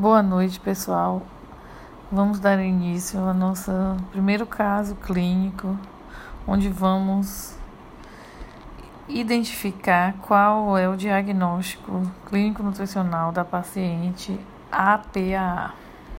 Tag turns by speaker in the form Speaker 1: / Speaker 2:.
Speaker 1: Boa noite, pessoal. Vamos dar início ao nosso primeiro caso clínico, onde vamos identificar qual é o diagnóstico clínico nutricional da paciente APAA.